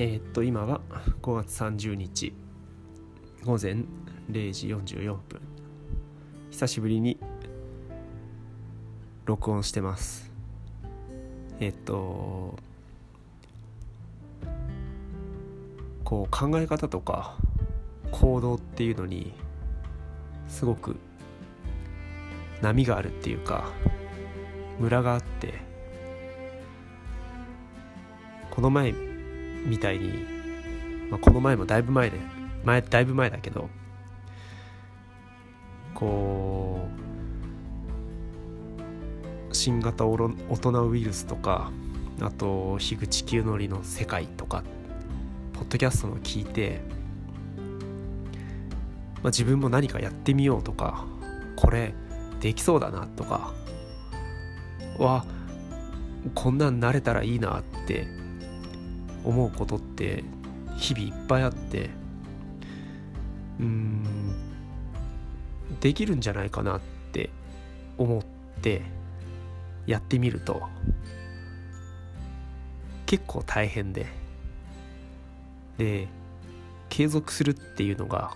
えー、っと今は5月30日午前0時44分。久しぶりに録音してます。えー、っとこう考え方とか行動っていうのにすごく波があるっていうかムラがあってこの前みたいに、まあ、この前もだいぶ前で前だいぶ前だけどこう新型大人ウイルスとかあと樋口清則の世界とかポッドキャストの聞いて、まあ、自分も何かやってみようとかこれできそうだなとかわこんなんなれたらいいなって思うことって日々いっぱいあってうんできるんじゃないかなって思ってやってみると結構大変でで継続するっていうのが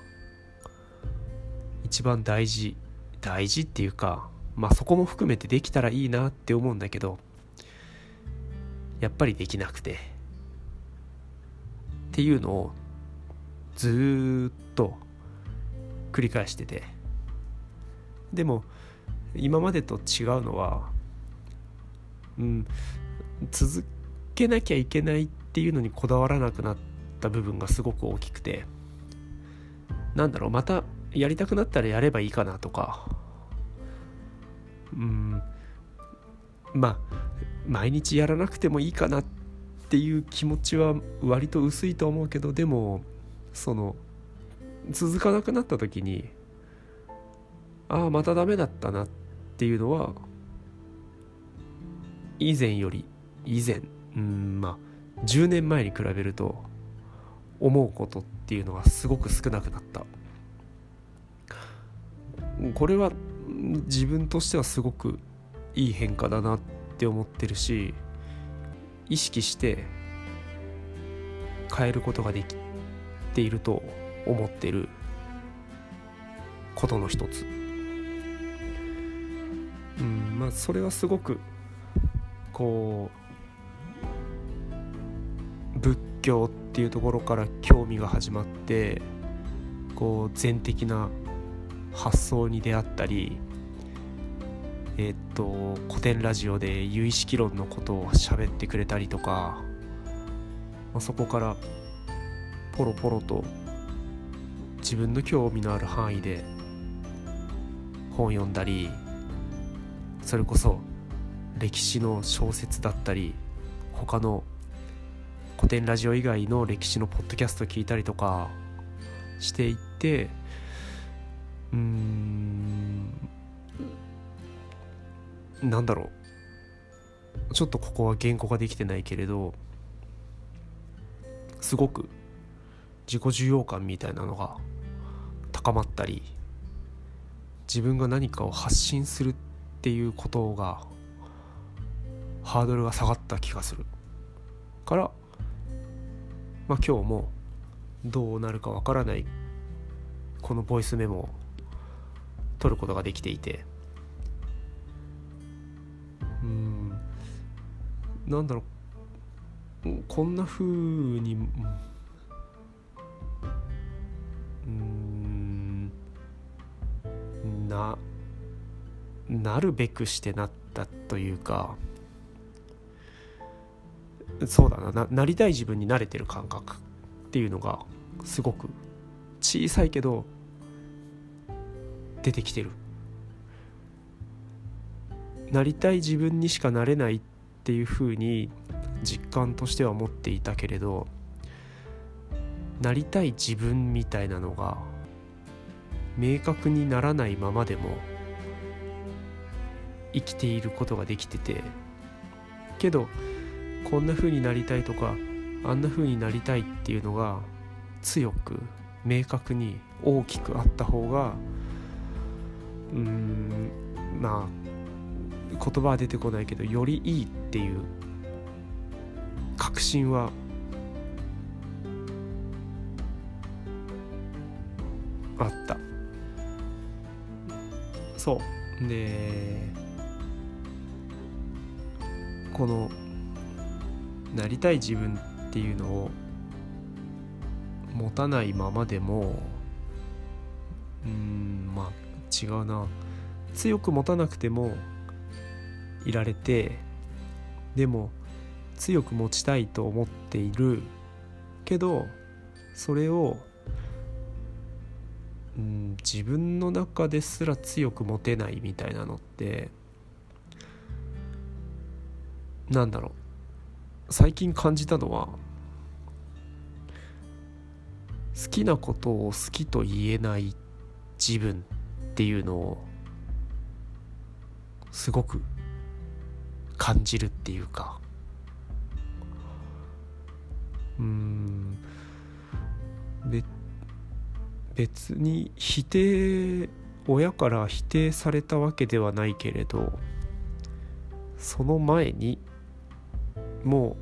一番大事大事っていうかまあそこも含めてできたらいいなって思うんだけどやっぱりできなくて。っていうのをずっと繰り返してて。でも今までと違うのはうん続けなきゃいけないっていうのにこだわらなくなった部分がすごく大きくてなんだろうまたやりたくなったらやればいいかなとかうんまあ毎日やらなくてもいいかなってていう気持ちは割と薄いと思うけどでもその続かなくなった時にああまたダメだったなっていうのは以前より以前うんまあ10年前に比べると思うことっていうのがすごく少なくなった。これは自分としてはすごくいい変化だなって思ってるし意識して変えることができていると思ってることの一つ。うんまあそれはすごくこう仏教っていうところから興味が始まってこう全的な発想に出会ったりえー、っと古典ラジオで有意識論のことを喋ってくれたりとか、まあ、そこからポロポロと自分の興味のある範囲で本読んだりそれこそ歴史の小説だったり他の古典ラジオ以外の歴史のポッドキャスト聞いたりとかしていってうんなんだろう。ちょっとここは言語ができてないけれどすごく自己重要感みたいなのが高まったり自分が何かを発信するっていうことがハードルが下がった気がする。からまあ今日もどうなるかわからないこのボイスメモを取ることができていてうん。なんだろう。こんな風にうん。ななるべくしてなったというか。そうだななりたい自分に慣れてる感覚っていうのがすごく小さいけど出てきてる。なりたい自分にしかなれないっていうふうに実感としては思っていたけれどなりたい自分みたいなのが明確にならないままでも生きていることができててけどこんな風になりたいとかあんな風になりたいっていうのが強く明確に大きくあった方がうーんまあ言葉は出てこないけどよりいいっていう確信はあった。そう。でこのなりたい自分っていうのを持たないままでもうんまあ違うな。強く持たなくてもいられてでも強く持ちたいと思っている。けどそれをうん自分の中ですら強く持てないみたいなのってなんだろう。最近感じたのは好きなことを好きと言えない自分っていうのをすごく感じるっていうか。うん。べ別に否定親から否定されたわけではないけれどその前にも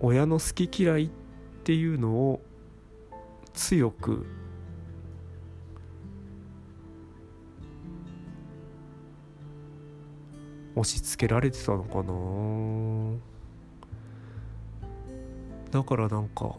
う親の好き嫌いっていうのを強く押し付けられてたのかな。だからなんか